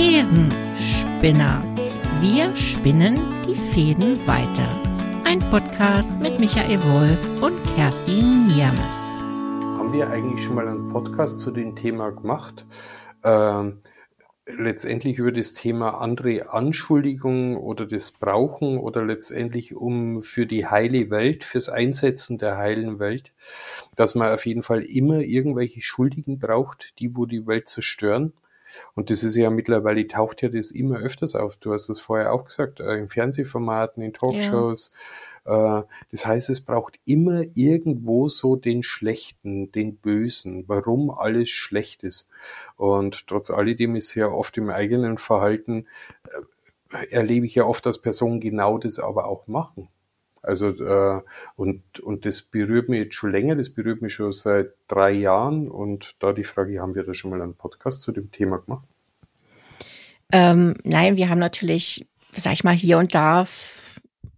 Thesenspinner. Wir spinnen die Fäden weiter. Ein Podcast mit Michael Wolf und Kerstin Niermes. Haben wir eigentlich schon mal einen Podcast zu dem Thema gemacht? Ähm, letztendlich über das Thema andere Anschuldigungen oder das Brauchen oder letztendlich um für die heile Welt, fürs Einsetzen der heilen Welt, dass man auf jeden Fall immer irgendwelche Schuldigen braucht, die wo die Welt zerstören. Und das ist ja mittlerweile taucht ja das immer öfters auf. Du hast es vorher auch gesagt, äh, in Fernsehformaten, in Talkshows. Ja. Äh, das heißt, es braucht immer irgendwo so den Schlechten, den Bösen, warum alles schlecht ist. Und trotz alledem ist ja oft im eigenen Verhalten, äh, erlebe ich ja oft, dass Personen genau das aber auch machen. Also äh, und, und das berührt mich jetzt schon länger, das berührt mich schon seit drei Jahren. Und da die Frage, haben wir da schon mal einen Podcast zu dem Thema gemacht? Ähm, nein, wir haben natürlich, sag ich mal, hier und da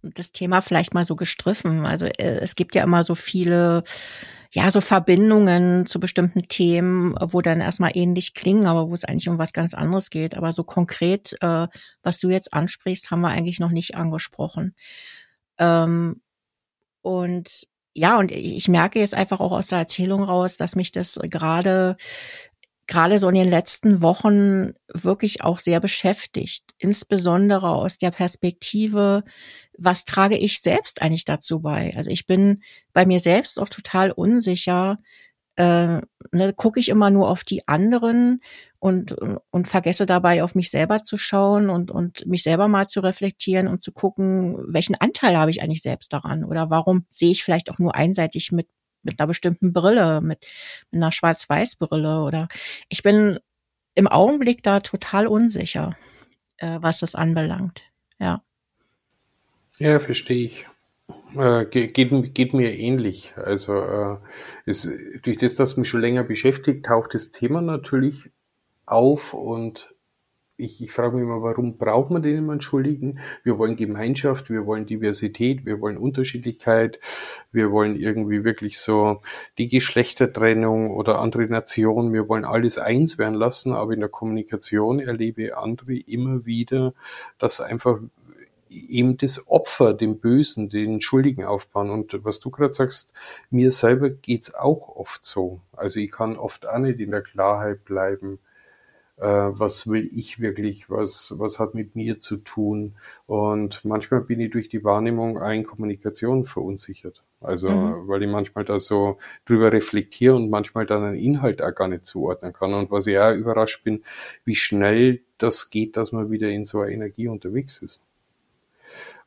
das Thema vielleicht mal so gestriffen. Also äh, es gibt ja immer so viele, ja, so Verbindungen zu bestimmten Themen, wo dann erstmal ähnlich klingen, aber wo es eigentlich um was ganz anderes geht. Aber so konkret, äh, was du jetzt ansprichst, haben wir eigentlich noch nicht angesprochen. Ähm, und ja, und ich merke jetzt einfach auch aus der Erzählung raus, dass mich das gerade gerade so in den letzten Wochen wirklich auch sehr beschäftigt, insbesondere aus der Perspektive, was trage ich selbst eigentlich dazu bei? Also ich bin bei mir selbst auch total unsicher, äh, ne, gucke ich immer nur auf die anderen und, und vergesse dabei auf mich selber zu schauen und, und mich selber mal zu reflektieren und zu gucken, welchen Anteil habe ich eigentlich selbst daran oder warum sehe ich vielleicht auch nur einseitig mit, mit einer bestimmten Brille, mit, mit einer Schwarz-Weiß-Brille oder ich bin im Augenblick da total unsicher, äh, was das anbelangt. Ja. Ja, verstehe ich. Äh, geht, geht mir ähnlich. Also äh, ist, durch das, dass mich schon länger beschäftigt, taucht das Thema natürlich auf und ich, ich frage mich immer, warum braucht man den immer Entschuldigen? Wir wollen Gemeinschaft, wir wollen Diversität, wir wollen Unterschiedlichkeit, wir wollen irgendwie wirklich so die Geschlechtertrennung oder andere Nationen, wir wollen alles eins werden lassen, aber in der Kommunikation erlebe andere immer wieder, dass einfach eben das Opfer, den Bösen, den Schuldigen aufbauen. Und was du gerade sagst, mir selber geht's auch oft so. Also ich kann oft auch nicht in der Klarheit bleiben. Äh, was will ich wirklich? Was, was hat mit mir zu tun? Und manchmal bin ich durch die Wahrnehmung ein Kommunikation verunsichert. Also, mhm. weil ich manchmal da so drüber reflektiere und manchmal dann einen Inhalt auch gar nicht zuordnen kann. Und was ich auch überrascht bin, wie schnell das geht, dass man wieder in so einer Energie unterwegs ist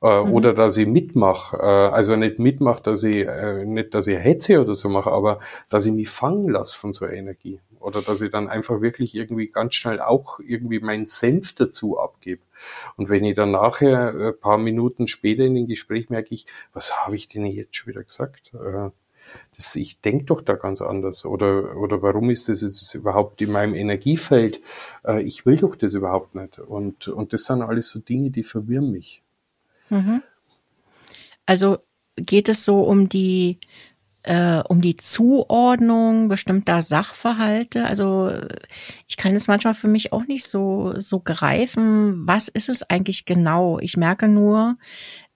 äh, mhm. oder dass ich mitmache, äh, also nicht mitmache, dass ich äh, nicht, dass ich hetze oder so mache, aber dass ich mich fangen lasse von so einer Energie oder dass ich dann einfach wirklich irgendwie ganz schnell auch irgendwie meinen Senf dazu abgebe. Und wenn ich dann nachher ein äh, paar Minuten später in dem Gespräch merke ich, was habe ich denn jetzt schon wieder gesagt? Äh, das, ich denke doch da ganz anders. Oder, oder warum ist das jetzt überhaupt in meinem Energiefeld? Äh, ich will doch das überhaupt nicht. Und, und das sind alles so Dinge, die verwirren mich. Mhm. Also geht es so um die äh, um die Zuordnung bestimmter Sachverhalte. Also ich kann es manchmal für mich auch nicht so so greifen. Was ist es eigentlich genau? Ich merke nur,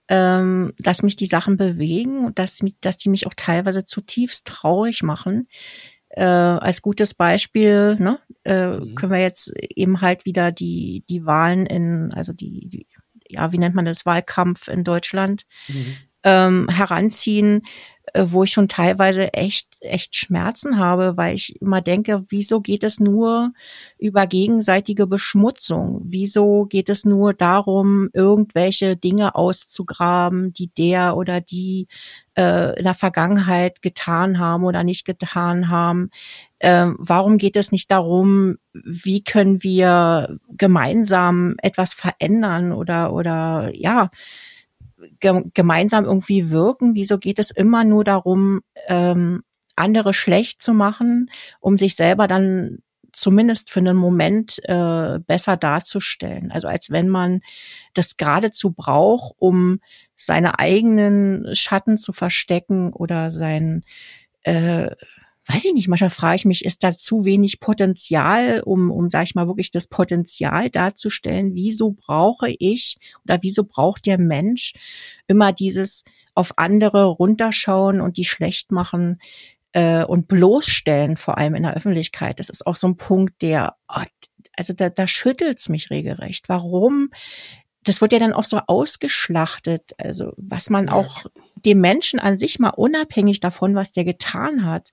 ähm, dass mich die Sachen bewegen und dass, dass die mich auch teilweise zutiefst traurig machen. Äh, als gutes Beispiel ne, äh, mhm. können wir jetzt eben halt wieder die die Wahlen in also die, die ja, wie nennt man das, Wahlkampf in Deutschland mhm. ähm, heranziehen, äh, wo ich schon teilweise echt, echt Schmerzen habe, weil ich immer denke, wieso geht es nur über gegenseitige Beschmutzung? Wieso geht es nur darum, irgendwelche Dinge auszugraben, die der oder die äh, in der Vergangenheit getan haben oder nicht getan haben? Äh, warum geht es nicht darum, wie können wir gemeinsam etwas verändern oder oder ja ge gemeinsam irgendwie wirken? Wieso geht es immer nur darum, ähm, andere schlecht zu machen, um sich selber dann zumindest für einen Moment äh, besser darzustellen. Also als wenn man das geradezu braucht, um seine eigenen Schatten zu verstecken oder sein, äh, weiß ich nicht, manchmal frage ich mich, ist da zu wenig Potenzial, um, um, sag ich mal, wirklich das Potenzial darzustellen? Wieso brauche ich oder wieso braucht der Mensch immer dieses auf andere runterschauen und die schlecht machen äh, und bloßstellen, vor allem in der Öffentlichkeit? Das ist auch so ein Punkt, der, oh, also da, da schüttelt's mich regelrecht. Warum das wird ja dann auch so ausgeschlachtet, also was man auch dem Menschen an sich mal unabhängig davon, was der getan hat,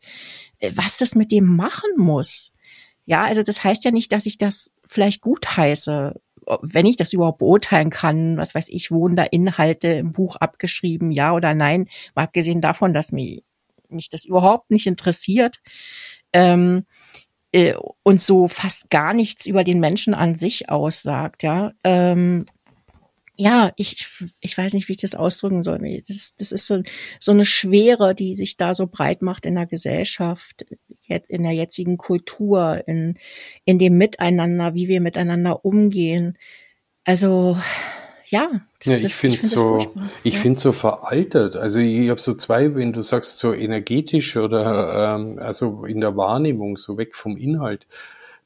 äh, was das mit dem machen muss. Ja, also das heißt ja nicht, dass ich das vielleicht gut heiße, wenn ich das überhaupt beurteilen kann, was weiß ich, wurden da Inhalte im Buch abgeschrieben, ja oder nein, mal abgesehen davon, dass mich, mich das überhaupt nicht interessiert. Ähm, äh, und so fast gar nichts über den Menschen an sich aussagt, ja. Ähm, ja, ich, ich weiß nicht, wie ich das ausdrücken soll. Das, das ist so, so eine Schwere, die sich da so breit macht in der Gesellschaft, in der jetzigen Kultur, in, in dem Miteinander, wie wir miteinander umgehen. Also, ja. Das, ja, ich finde find so, ich ja. finde so veraltet. Also ich habe so zwei, wenn du sagst so energetisch oder ähm, also in der Wahrnehmung so weg vom Inhalt.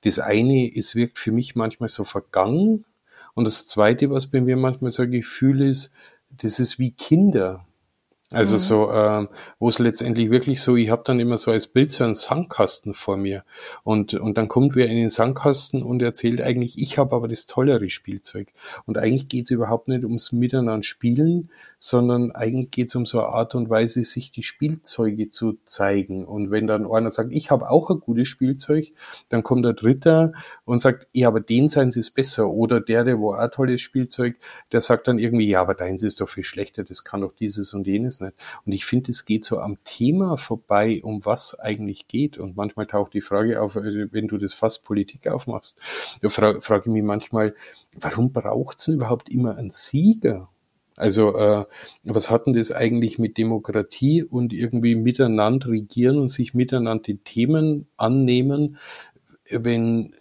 Das eine, es wirkt für mich manchmal so vergangen und das Zweite, was bei mir manchmal so ein Gefühl ist, das ist wie Kinder. Also mhm. so, äh, wo es letztendlich wirklich so, ich habe dann immer so als Bild so einen Sandkasten vor mir. Und, und dann kommt wer in den Sandkasten und erzählt eigentlich, ich habe aber das tollere Spielzeug. Und eigentlich geht es überhaupt nicht ums Miteinander spielen, sondern eigentlich geht es um so eine Art und Weise, sich die Spielzeuge zu zeigen. Und wenn dann einer sagt, ich habe auch ein gutes Spielzeug, dann kommt der Dritter und sagt, ja, aber den sein ist besser. Oder der, der wo auch tolles Spielzeug, der sagt dann irgendwie, ja, aber deins ist doch viel schlechter, das kann doch dieses und jenes nicht. Und ich finde, es geht so am Thema vorbei, um was eigentlich geht. Und manchmal taucht die Frage auf, äh, wenn du das fast Politik aufmachst, fra frage ich mich manchmal, warum braucht es denn überhaupt immer einen Sieger? Also äh, was hat denn das eigentlich mit Demokratie und irgendwie miteinander regieren und sich miteinander die Themen annehmen, wenn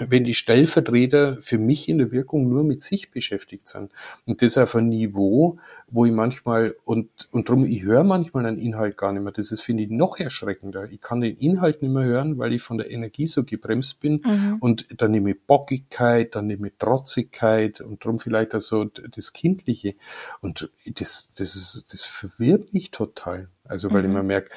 wenn die Stellvertreter für mich in der Wirkung nur mit sich beschäftigt sind. Und das auf ein Niveau, wo ich manchmal, und, und drum, ich höre manchmal einen Inhalt gar nicht mehr. Das ist, finde ich, noch erschreckender. Ich kann den Inhalt nicht mehr hören, weil ich von der Energie so gebremst bin. Mhm. Und dann nehme ich Bockigkeit, dann nehme ich Trotzigkeit und drum vielleicht also das Kindliche. Und das, das, ist, das verwirrt mich total. Also weil mhm. ich mir merke,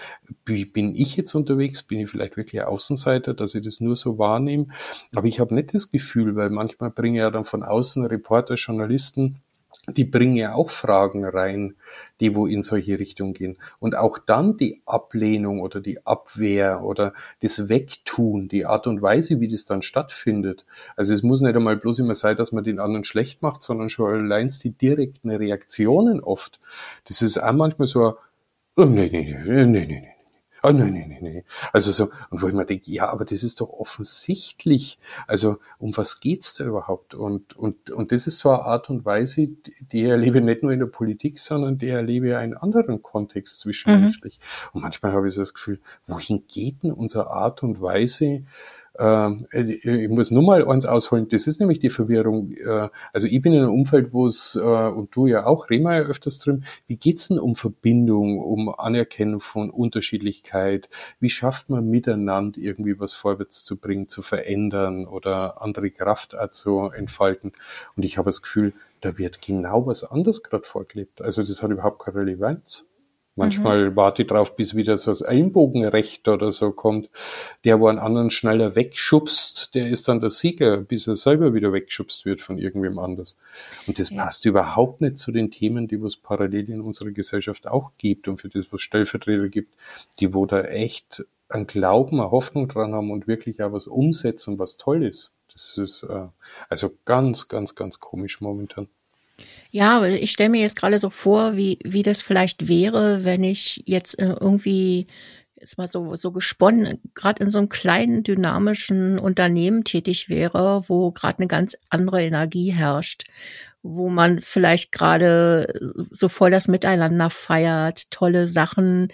bin ich jetzt unterwegs, bin ich vielleicht wirklich Außenseiter, dass ich das nur so wahrnehme. Aber ich habe nicht das Gefühl, weil manchmal bringe ja dann von außen Reporter, Journalisten, die bringen ja auch Fragen rein, die wo in solche Richtungen gehen. Und auch dann die Ablehnung oder die Abwehr oder das Wegtun, die Art und Weise, wie das dann stattfindet. Also es muss nicht einmal bloß immer sein, dass man den anderen schlecht macht, sondern schon allein die direkten Reaktionen oft. Das ist auch manchmal so ein Oh, nee, nee, nee, nee, nee, nee. Oh, nee, nee, nee, nee. Also so, und wo ich mir denke, ja, aber das ist doch offensichtlich. Also, um was geht's da überhaupt? Und, und, und das ist so eine Art und Weise, die erlebe ich nicht nur in der Politik, sondern die erlebe in anderen Kontext zwischenmenschlich. Mhm. Und manchmal habe ich so das Gefühl, wohin geht denn unsere Art und Weise, ich muss nur mal eins ausholen, das ist nämlich die Verwirrung. Äh, also ich bin in einem Umfeld, wo es, äh, und du ja auch, Rema ja öfters drin, wie geht's denn um Verbindung, um Anerkennung von Unterschiedlichkeit? Wie schafft man miteinander irgendwie was vorwärts zu bringen, zu verändern oder andere Kraft zu entfalten? Und ich habe das Gefühl, da wird genau was anderes gerade vorgelebt. Also das hat überhaupt keine Relevanz. Manchmal mhm. warte ich drauf, bis wieder so das Ellenbogenrecht oder so kommt. Der, wo einen anderen schneller wegschubst, der ist dann der Sieger, bis er selber wieder wegschubst wird von irgendwem anders. Und das ja. passt überhaupt nicht zu den Themen, die es parallel in unserer Gesellschaft auch gibt und für das, was Stellvertreter gibt, die wo da echt einen Glauben, eine Hoffnung dran haben und wirklich auch was umsetzen, was toll ist. Das ist äh, also ganz, ganz, ganz komisch momentan. Ja, ich stelle mir jetzt gerade so vor, wie, wie das vielleicht wäre, wenn ich jetzt äh, irgendwie jetzt mal so, so gesponnen, gerade in so einem kleinen, dynamischen Unternehmen tätig wäre, wo gerade eine ganz andere Energie herrscht, wo man vielleicht gerade so voll das Miteinander feiert, tolle Sachen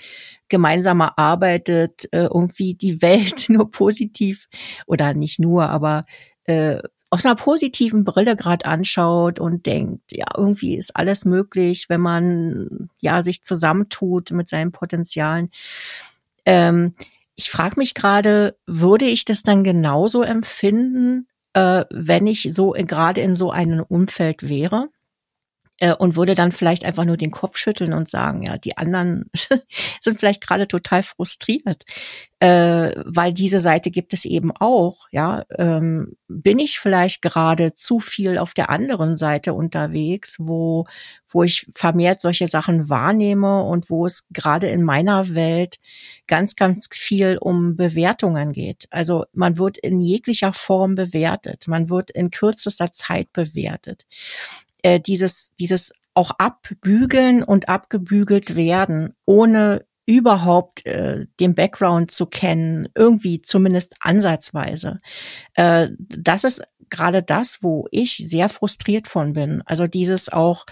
gemeinsam erarbeitet, äh, irgendwie die Welt nur positiv oder nicht nur, aber äh, aus einer positiven Brille gerade anschaut und denkt, ja, irgendwie ist alles möglich, wenn man ja sich zusammentut mit seinen Potenzialen. Ähm, ich frage mich gerade, würde ich das dann genauso empfinden, äh, wenn ich so gerade in so einem Umfeld wäre? Äh, und würde dann vielleicht einfach nur den Kopf schütteln und sagen, ja, die anderen sind vielleicht gerade total frustriert, äh, weil diese Seite gibt es eben auch. Ja, ähm, bin ich vielleicht gerade zu viel auf der anderen Seite unterwegs, wo wo ich vermehrt solche Sachen wahrnehme und wo es gerade in meiner Welt ganz, ganz viel um Bewertungen geht. Also man wird in jeglicher Form bewertet, man wird in kürzester Zeit bewertet äh, dieses, dieses auch abbügeln und abgebügelt werden, ohne überhaupt äh, den Background zu kennen, irgendwie zumindest ansatzweise. Äh, das ist gerade das, wo ich sehr frustriert von bin. Also dieses auch,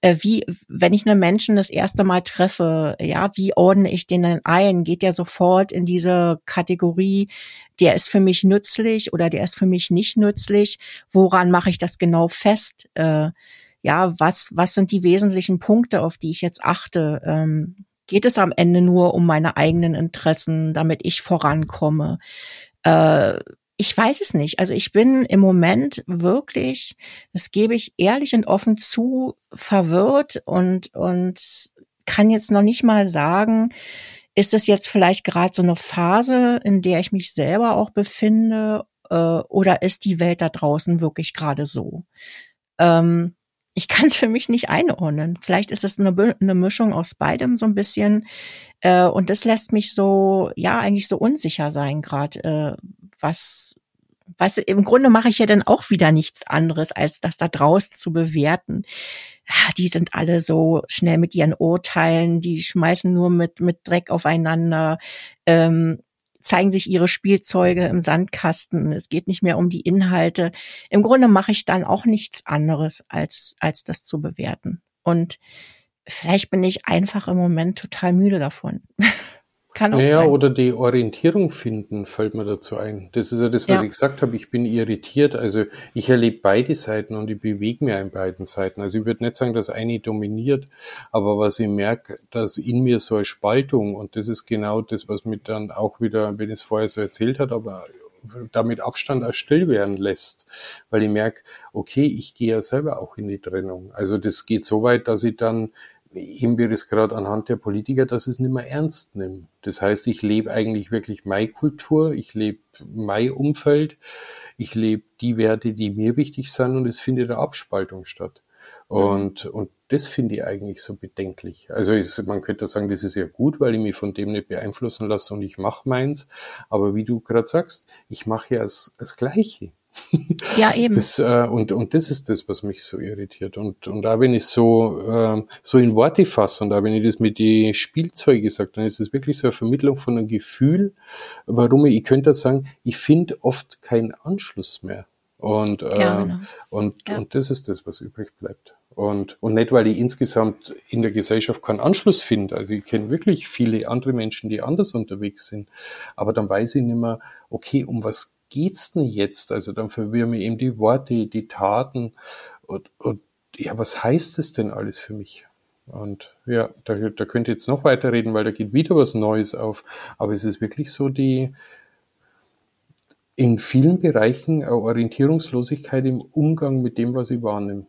äh, wie, wenn ich einen Menschen das erste Mal treffe, ja, wie ordne ich den denn ein? Geht der sofort in diese Kategorie, der ist für mich nützlich oder der ist für mich nicht nützlich? Woran mache ich das genau fest? Äh, ja, was, was sind die wesentlichen Punkte, auf die ich jetzt achte? Ähm, geht es am Ende nur um meine eigenen Interessen, damit ich vorankomme? Äh, ich weiß es nicht. Also ich bin im Moment wirklich, das gebe ich ehrlich und offen zu, verwirrt und, und kann jetzt noch nicht mal sagen, ist es jetzt vielleicht gerade so eine Phase, in der ich mich selber auch befinde, äh, oder ist die Welt da draußen wirklich gerade so? Ähm, ich kann es für mich nicht einordnen. Vielleicht ist es eine, eine Mischung aus beidem so ein bisschen. Äh, und das lässt mich so, ja, eigentlich so unsicher sein gerade, äh, was, was im Grunde mache ich ja dann auch wieder nichts anderes, als das da draußen zu bewerten. Ah, die sind alle so schnell mit ihren Urteilen, die schmeißen nur mit, mit Dreck aufeinander. Ähm, zeigen sich ihre Spielzeuge im Sandkasten. Es geht nicht mehr um die Inhalte. Im Grunde mache ich dann auch nichts anderes, als, als das zu bewerten. Und vielleicht bin ich einfach im Moment total müde davon. Kann auch naja, sein. oder die Orientierung finden, fällt mir dazu ein. Das ist ja das, was ja. ich gesagt habe. Ich bin irritiert. Also ich erlebe beide Seiten und ich bewege mir an beiden Seiten. Also ich würde nicht sagen, dass eine dominiert, aber was ich merke, dass in mir so eine Spaltung und das ist genau das, was mich dann auch wieder, wenn es vorher so erzählt hat, aber damit Abstand auch still werden lässt, weil ich merke, okay, ich gehe ja selber auch in die Trennung. Also das geht so weit, dass ich dann eben wir das gerade anhand der Politiker, dass es nicht mehr ernst nimmt. Das heißt, ich lebe eigentlich wirklich meine Kultur, ich lebe mein Umfeld, ich lebe die Werte, die mir wichtig sind und es findet eine Abspaltung statt. Und, und das finde ich eigentlich so bedenklich. Also ist, man könnte sagen, das ist ja gut, weil ich mich von dem nicht beeinflussen lasse und ich mache meins. Aber wie du gerade sagst, ich mache ja das, das Gleiche. Ja, eben. Das, äh, und, und das ist das, was mich so irritiert. Und, und da, wenn ich so, äh, so in Worte fasse und da, wenn ich das mit die Spielzeuge sage, dann ist es wirklich so eine Vermittlung von einem Gefühl, warum ich, ich könnte sagen, ich finde oft keinen Anschluss mehr. Und, äh, ja, genau. und, ja. und das ist das, was übrig bleibt. Und, und nicht, weil ich insgesamt in der Gesellschaft keinen Anschluss finde. Also ich kenne wirklich viele andere Menschen, die anders unterwegs sind. Aber dann weiß ich nicht mehr, okay, um was geht's denn jetzt? Also dann verwirren mir eben die Worte, die Taten und, und ja, was heißt es denn alles für mich? Und ja, da, da könnt ihr jetzt noch weiter reden, weil da geht wieder was Neues auf. Aber es ist wirklich so die, in vielen Bereichen eine Orientierungslosigkeit im Umgang mit dem, was ich wahrnehme.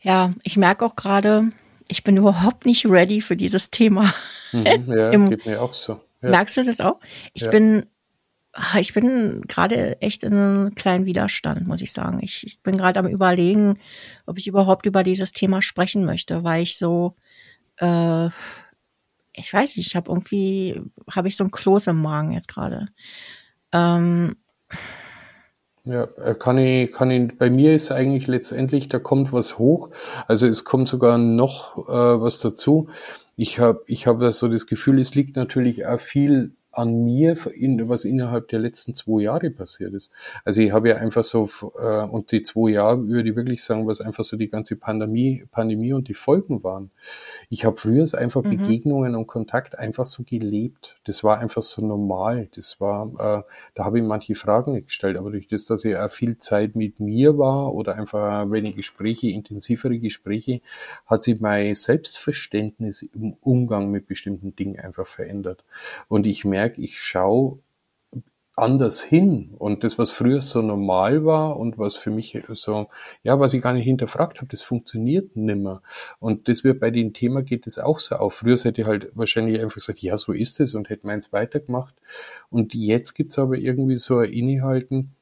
Ja, ich merke auch gerade, ich bin überhaupt nicht ready für dieses Thema. Mhm, ja, Im, geht mir auch so. Ja. Merkst du das auch? Ich ja. bin ich bin gerade echt in einem kleinen Widerstand, muss ich sagen. Ich, ich bin gerade am überlegen, ob ich überhaupt über dieses Thema sprechen möchte, weil ich so, äh, ich weiß nicht, ich habe irgendwie, habe ich so ein Kloß im Magen jetzt gerade. Ähm, ja, äh, kann ich, kann ich, bei mir ist eigentlich letztendlich, da kommt was hoch. Also es kommt sogar noch äh, was dazu. Ich habe ich hab so das Gefühl, es liegt natürlich auch viel an mir, was innerhalb der letzten zwei Jahre passiert ist. Also ich habe ja einfach so, äh, und die zwei Jahre würde ich wirklich sagen, was einfach so die ganze Pandemie, Pandemie und die Folgen waren. Ich habe früher einfach mhm. Begegnungen und Kontakt einfach so gelebt. Das war einfach so normal. Das war, äh, da habe ich manche Fragen nicht gestellt, aber durch das, dass ich auch viel Zeit mit mir war oder einfach wenn ich Gespräche, intensivere Gespräche, hat sich mein Selbstverständnis im Umgang mit bestimmten Dingen einfach verändert. Und ich merke, merke, ich schaue anders hin. Und das, was früher so normal war und was für mich so, ja, was ich gar nicht hinterfragt habe, das funktioniert nimmer. Und das wird bei dem Thema geht es auch so auf. Früher hätte ich halt wahrscheinlich einfach gesagt, ja, so ist es und hätte meins weitergemacht. Und jetzt gibt's aber irgendwie so ein Innehalten,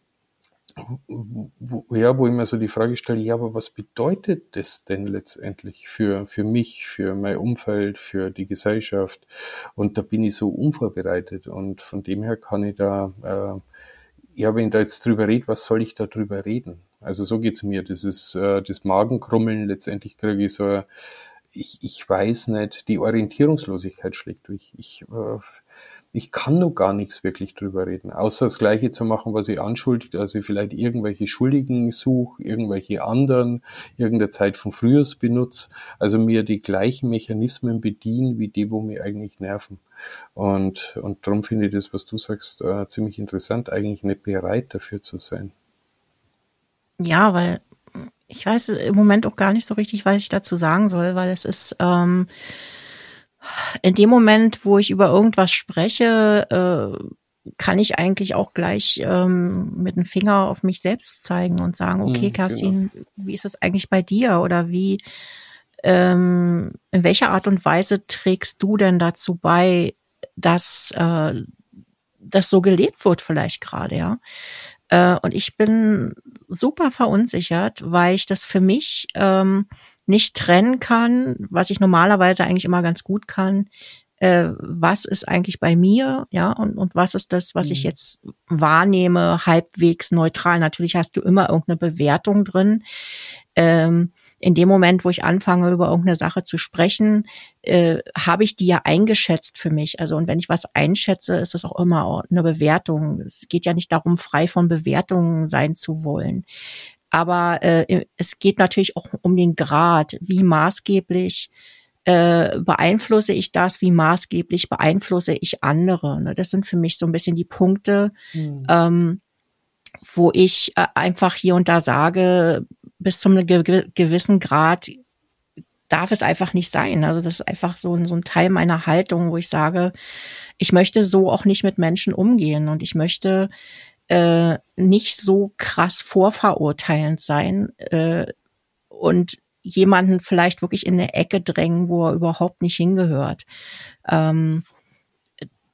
ja, wo ich mir so die Frage stelle, ja, aber was bedeutet das denn letztendlich für, für mich, für mein Umfeld, für die Gesellschaft? Und da bin ich so unvorbereitet und von dem her kann ich da, äh, ja, wenn ich da jetzt drüber rede, was soll ich da drüber reden? Also so geht's mir. Das ist äh, das Magenkrummeln, letztendlich kriege ich so, ich, ich weiß nicht, die Orientierungslosigkeit schlägt durch. Ich, äh, ich kann noch gar nichts wirklich drüber reden, außer das Gleiche zu machen, was ich anschuldigt, also vielleicht irgendwelche Schuldigen suche, irgendwelche anderen, irgendeine Zeit von frühers benutze, also mir die gleichen Mechanismen bedienen, wie die, wo mir eigentlich nerven. Und, und darum finde ich das, was du sagst, äh, ziemlich interessant, eigentlich nicht bereit dafür zu sein. Ja, weil ich weiß im Moment auch gar nicht so richtig, was ich dazu sagen soll, weil es ist, ähm, in dem Moment, wo ich über irgendwas spreche, äh, kann ich eigentlich auch gleich ähm, mit dem Finger auf mich selbst zeigen und sagen, okay, mhm, Kerstin, genau. wie ist das eigentlich bei dir? Oder wie, ähm, in welcher Art und Weise trägst du denn dazu bei, dass äh, das so gelebt wird vielleicht gerade, ja? Äh, und ich bin super verunsichert, weil ich das für mich ähm, nicht trennen kann, was ich normalerweise eigentlich immer ganz gut kann, äh, was ist eigentlich bei mir, ja, und, und was ist das, was mhm. ich jetzt wahrnehme, halbwegs neutral. Natürlich hast du immer irgendeine Bewertung drin. Ähm, in dem Moment, wo ich anfange, über irgendeine Sache zu sprechen, äh, habe ich die ja eingeschätzt für mich. Also, und wenn ich was einschätze, ist es auch immer eine Bewertung. Es geht ja nicht darum, frei von Bewertungen sein zu wollen. Aber äh, es geht natürlich auch um den Grad, wie maßgeblich äh, beeinflusse ich das, wie maßgeblich beeinflusse ich andere. Ne? Das sind für mich so ein bisschen die Punkte, mhm. ähm, wo ich äh, einfach hier und da sage, bis zum ge gewissen Grad darf es einfach nicht sein. Also das ist einfach so, so ein Teil meiner Haltung, wo ich sage, ich möchte so auch nicht mit Menschen umgehen und ich möchte äh, nicht so krass vorverurteilend sein äh, und jemanden vielleicht wirklich in eine Ecke drängen, wo er überhaupt nicht hingehört. Ähm,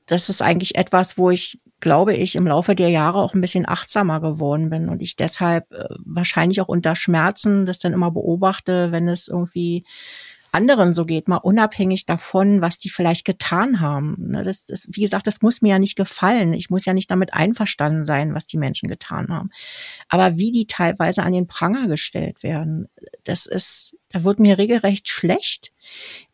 das ist eigentlich etwas, wo ich, glaube ich, im Laufe der Jahre auch ein bisschen achtsamer geworden bin und ich deshalb äh, wahrscheinlich auch unter Schmerzen das dann immer beobachte, wenn es irgendwie anderen so geht, mal unabhängig davon, was die vielleicht getan haben. Ne, das, das, wie gesagt, das muss mir ja nicht gefallen. Ich muss ja nicht damit einverstanden sein, was die Menschen getan haben. Aber wie die teilweise an den Pranger gestellt werden, das ist, da wird mir regelrecht schlecht.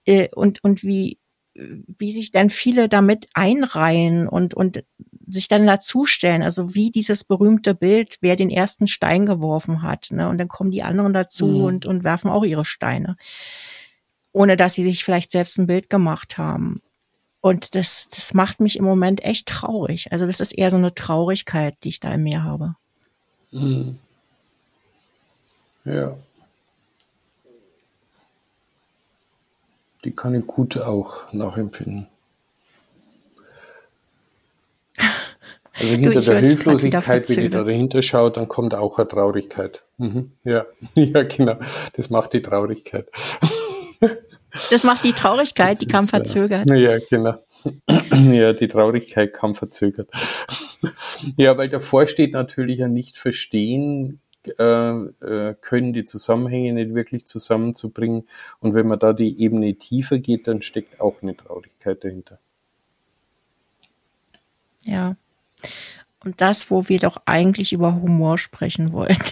Äh, und, und wie, wie sich dann viele damit einreihen und, und sich dann dazustellen, also wie dieses berühmte Bild, wer den ersten Stein geworfen hat, ne? Und dann kommen die anderen dazu mhm. und, und werfen auch ihre Steine ohne dass sie sich vielleicht selbst ein Bild gemacht haben. Und das, das macht mich im Moment echt traurig. Also das ist eher so eine Traurigkeit, die ich da in mir habe. Mhm. Ja. Die kann ich gut auch nachempfinden. Also hinter du, der Hilflosigkeit, wenn ich da dahinter schaue, dann kommt auch eine Traurigkeit. Mhm. Ja. ja, genau. Das macht die Traurigkeit. Das macht die Traurigkeit, das die kam ist, äh, verzögert. Ja, genau. Ja, die Traurigkeit kam verzögert. Ja, weil davor steht natürlich ja nicht verstehen äh, äh, können, die Zusammenhänge nicht wirklich zusammenzubringen. Und wenn man da die Ebene tiefer geht, dann steckt auch eine Traurigkeit dahinter. Ja. Und das, wo wir doch eigentlich über Humor sprechen wollten.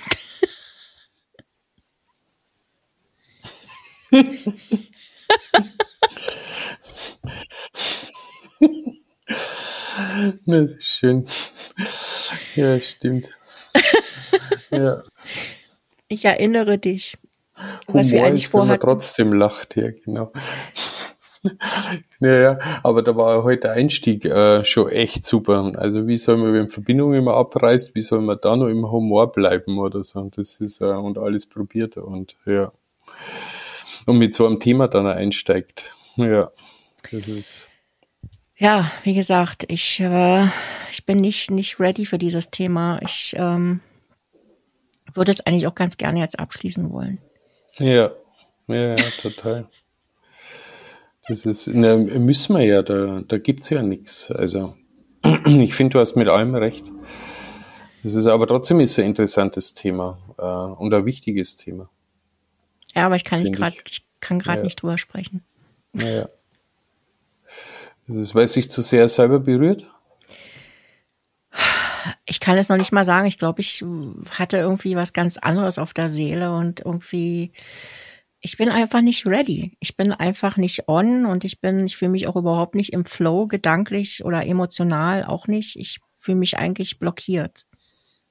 das ist schön. Ja, stimmt. ja. Ich erinnere dich. Humor was wir eigentlich vorhatten. Wenn man trotzdem lacht, ja, genau. Naja, aber da war heute der Einstieg äh, schon echt super. Also wie soll man, wenn Verbindung immer abreißt, wie soll man da noch im Humor bleiben oder so? Und das ist äh, und alles probiert und ja. Und mit so einem Thema dann einsteigt. Ja, das ist. Ja, wie gesagt, ich, äh, ich bin nicht, nicht ready für dieses Thema. Ich ähm, würde es eigentlich auch ganz gerne jetzt abschließen wollen. Ja, ja, ja total. Das ist, ne, müssen wir ja, da, da gibt's ja nichts. Also, ich finde, du hast mit allem recht. Das ist aber trotzdem ist ein interessantes Thema äh, und ein wichtiges Thema. Ja, aber ich kann nicht gerade, ich kann gerade ja. nicht drüber sprechen. Naja. Das ist, weil es sich zu sehr selber berührt? Ich kann es noch nicht mal sagen. Ich glaube, ich hatte irgendwie was ganz anderes auf der Seele und irgendwie, ich bin einfach nicht ready. Ich bin einfach nicht on und ich bin, ich fühle mich auch überhaupt nicht im Flow, gedanklich oder emotional auch nicht. Ich fühle mich eigentlich blockiert.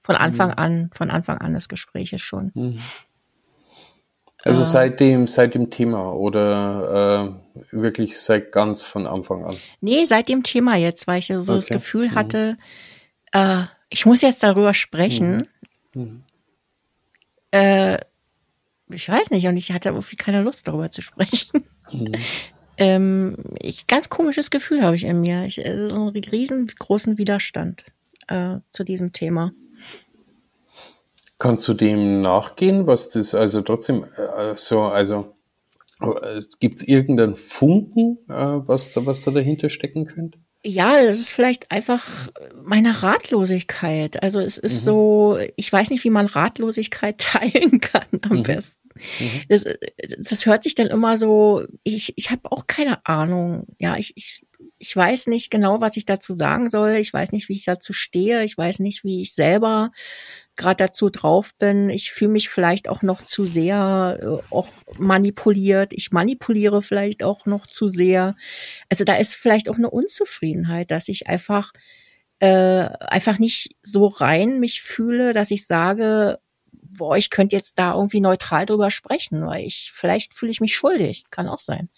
Von Anfang mhm. an, von Anfang an des Gespräches schon. Mhm. Also äh, seit dem, seit dem Thema oder äh, wirklich seit ganz von Anfang an? Nee, seit dem Thema jetzt, weil ich so okay. das Gefühl mhm. hatte, äh, ich muss jetzt darüber sprechen. Mhm. Mhm. Äh, ich weiß nicht, und ich hatte irgendwie keine Lust darüber zu sprechen. Mhm. ähm, ich, ganz komisches Gefühl habe ich in mir. Ich, äh, so einen riesengroßen Widerstand äh, zu diesem Thema. Kannst du dem nachgehen, was das also trotzdem äh, so, also äh, gibt es irgendeinen Funken, äh, was, da, was da dahinter stecken könnte? Ja, das ist vielleicht einfach meine Ratlosigkeit. Also es ist mhm. so, ich weiß nicht, wie man Ratlosigkeit teilen kann am mhm. besten. Mhm. Das, das hört sich dann immer so, ich, ich habe auch keine Ahnung. Ja, ich, ich, ich weiß nicht genau, was ich dazu sagen soll. Ich weiß nicht, wie ich dazu stehe. Ich weiß nicht, wie ich selber gerade dazu drauf bin. Ich fühle mich vielleicht auch noch zu sehr äh, auch manipuliert. Ich manipuliere vielleicht auch noch zu sehr. Also da ist vielleicht auch eine Unzufriedenheit, dass ich einfach äh, einfach nicht so rein mich fühle, dass ich sage, boah, ich könnte jetzt da irgendwie neutral drüber sprechen, weil ich vielleicht fühle ich mich schuldig, kann auch sein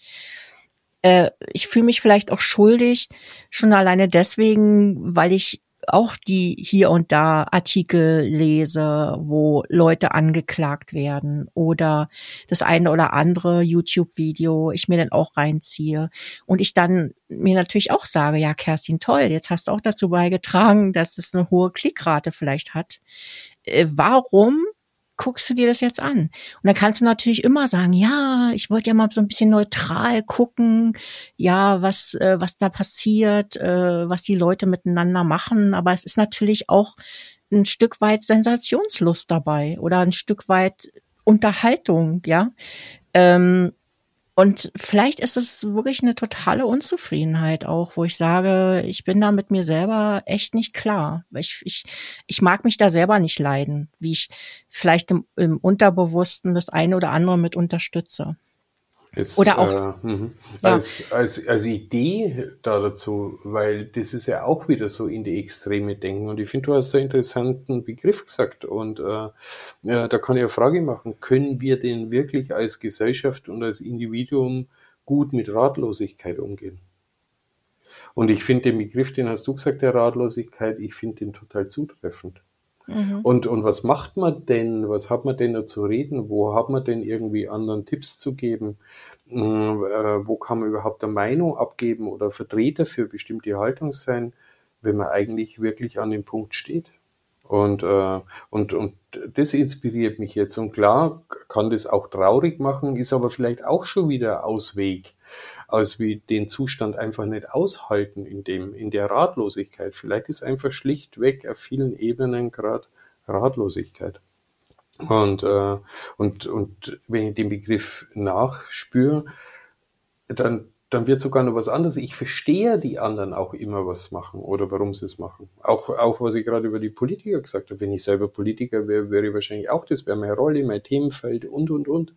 äh, ich fühle mich vielleicht auch schuldig, schon alleine deswegen, weil ich auch die hier und da Artikel lese, wo Leute angeklagt werden oder das eine oder andere YouTube-Video ich mir dann auch reinziehe und ich dann mir natürlich auch sage, ja, Kerstin, toll, jetzt hast du auch dazu beigetragen, dass es eine hohe Klickrate vielleicht hat. Äh, warum guckst du dir das jetzt an? Und dann kannst du natürlich immer sagen, ja, ich wollte ja mal so ein bisschen neutral gucken, ja, was, äh, was da passiert, äh, was die Leute miteinander machen. Aber es ist natürlich auch ein Stück weit Sensationslust dabei oder ein Stück weit Unterhaltung, ja. Ähm, und vielleicht ist es wirklich eine totale Unzufriedenheit auch, wo ich sage, ich bin da mit mir selber echt nicht klar. Ich, ich, ich mag mich da selber nicht leiden, wie ich vielleicht im, im Unterbewussten das eine oder andere mit unterstütze. Jetzt, Oder auch äh, mhm. ja. als, als, als Idee da dazu, weil das ist ja auch wieder so in die Extreme denken. Und ich finde, du hast da einen interessanten Begriff gesagt. Und äh, ja, da kann ich eine Frage machen, können wir denn wirklich als Gesellschaft und als Individuum gut mit Ratlosigkeit umgehen? Und ich finde den Begriff, den hast du gesagt, der Ratlosigkeit, ich finde den total zutreffend. Mhm. Und, und was macht man denn? Was hat man denn da zu reden? Wo hat man denn irgendwie anderen Tipps zu geben? Hm, äh, wo kann man überhaupt eine Meinung abgeben oder Vertreter für bestimmte Haltung sein, wenn man eigentlich wirklich an dem Punkt steht? Und, äh, und, und das inspiriert mich jetzt. Und klar kann das auch traurig machen, ist aber vielleicht auch schon wieder Ausweg, als wie den Zustand einfach nicht aushalten in dem, in der Ratlosigkeit. Vielleicht ist einfach schlichtweg auf vielen Ebenen gerade Ratlosigkeit. Und, äh, und, und wenn ich den Begriff nachspüre, dann dann wird sogar noch was anderes. Ich verstehe die anderen auch immer was machen oder warum sie es machen. Auch, auch was ich gerade über die Politiker gesagt habe. Wenn ich selber Politiker wäre, wäre ich wahrscheinlich auch das, wäre meine Rolle, mein Themenfeld und, und, und.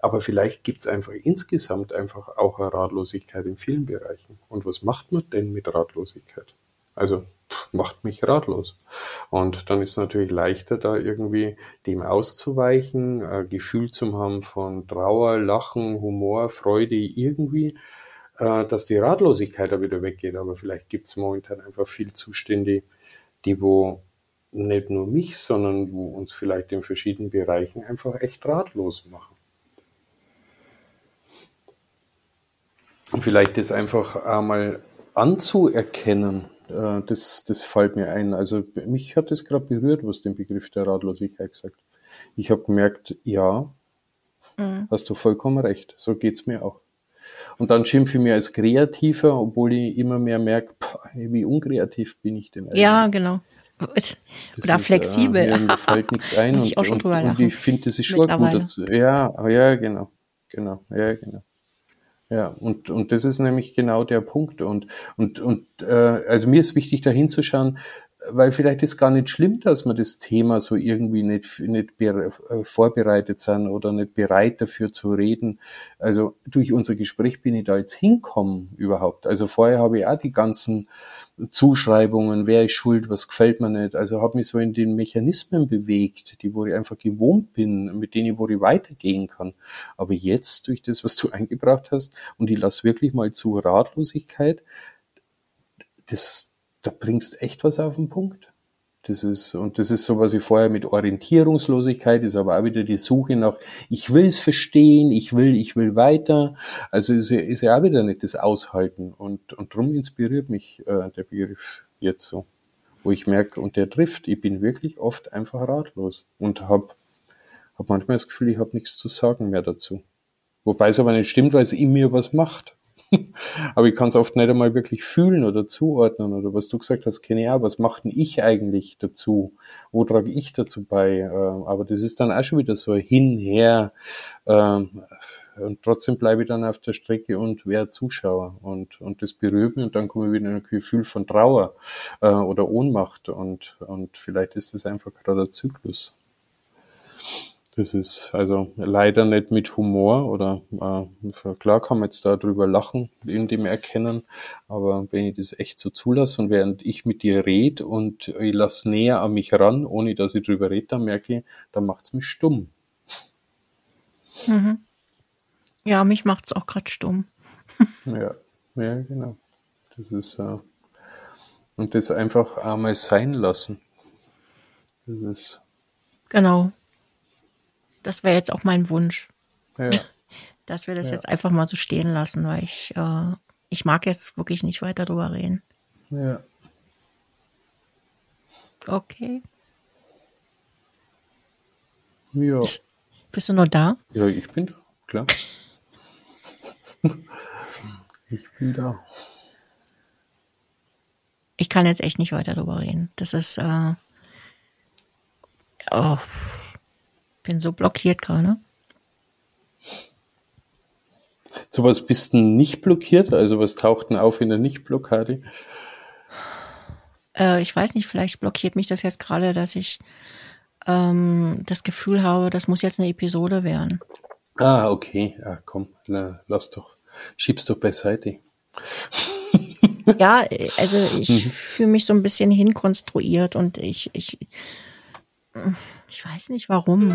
Aber vielleicht gibt es einfach insgesamt einfach auch eine Ratlosigkeit in vielen Bereichen. Und was macht man denn mit Ratlosigkeit? Also macht mich ratlos. Und dann ist es natürlich leichter, da irgendwie dem auszuweichen, ein Gefühl zu haben von Trauer, Lachen, Humor, Freude irgendwie, äh, dass die Ratlosigkeit da wieder weggeht. Aber vielleicht gibt es momentan einfach viel Zustände, die wo nicht nur mich, sondern wo uns vielleicht in verschiedenen Bereichen einfach echt ratlos machen. Und vielleicht das einfach einmal anzuerkennen, äh, das, das fällt mir ein. Also mich hat das gerade berührt, was den Begriff der Ratlosigkeit gesagt. Ich habe gemerkt, ja, mhm. hast du vollkommen recht. So geht's mir auch. Und dann schimpfe ich mir als Kreativer, obwohl ich immer mehr merke, wie unkreativ bin ich denn eigentlich. Ja, genau. Oder ist, flexibel. Äh, mir fällt nichts ein und, ich, und, und ich finde, das ist schon gut dazu. Ja, ja, genau. Genau, ja, genau. Ja, und, und das ist nämlich genau der Punkt. Und, und, und äh, also mir ist wichtig, da hinzuschauen, weil vielleicht ist gar nicht schlimm, dass wir das Thema so irgendwie nicht, nicht äh, vorbereitet sind oder nicht bereit dafür zu reden. Also durch unser Gespräch bin ich da jetzt hinkommen überhaupt. Also vorher habe ich auch die ganzen Zuschreibungen, wer ist schuld, was gefällt mir nicht. Also habe mich so in den Mechanismen bewegt, die wo ich einfach gewohnt bin, mit denen wo ich weitergehen kann. Aber jetzt durch das, was du eingebracht hast, und ich lass wirklich mal zu Ratlosigkeit, das, da bringst echt was auf den Punkt. Das ist, und das ist so, was ich vorher mit Orientierungslosigkeit ist, aber auch wieder die Suche nach, ich will es verstehen, ich will, ich will weiter. Also ist ist ja auch wieder nicht das Aushalten. Und, und darum inspiriert mich äh, der Begriff jetzt so. Wo ich merke, und der trifft, ich bin wirklich oft einfach ratlos und habe hab manchmal das Gefühl, ich habe nichts zu sagen mehr dazu. Wobei es aber nicht stimmt, weil es in mir was macht. Aber ich kann es oft nicht einmal wirklich fühlen oder zuordnen oder was du gesagt hast, kenne ich auch, was macht denn ich eigentlich dazu? Wo trage ich dazu bei? Ähm, aber das ist dann auch schon wieder so hinher. Ähm, und trotzdem bleibe ich dann auf der Strecke und wäre Zuschauer und, und das berührt mich und dann komme ich wieder in ein Gefühl von Trauer äh, oder Ohnmacht und, und vielleicht ist das einfach gerade ein Zyklus. Das ist also leider nicht mit Humor oder äh, klar kann man jetzt darüber lachen, in dem Erkennen, aber wenn ich das echt so zulasse und während ich mit dir rede und ich lasse näher an mich ran, ohne dass ich drüber rede, dann merke ich, dann macht's mich stumm. Mhm. Ja, mich macht's auch gerade stumm. ja, ja, genau. Das ist äh, und das einfach einmal sein lassen. Das ist genau. Das wäre jetzt auch mein Wunsch. Ja. Dass wir das ja. jetzt einfach mal so stehen lassen, weil ich, äh, ich mag jetzt wirklich nicht weiter drüber reden. Ja. Okay. Ja. Bist, bist du noch da? Ja, ich bin da, klar. ich bin da. Ich kann jetzt echt nicht weiter drüber reden. Das ist, äh, oh, bin so blockiert gerade. So was bist du nicht blockiert? Also was taucht denn auf in der Nicht-Blockade? Äh, ich weiß nicht, vielleicht blockiert mich das jetzt gerade, dass ich ähm, das Gefühl habe, das muss jetzt eine Episode werden. Ah, okay. Ja, komm, na, lass doch. Schieb's doch beiseite. ja, also ich mhm. fühle mich so ein bisschen hinkonstruiert und ich, ich ich weiß nicht warum.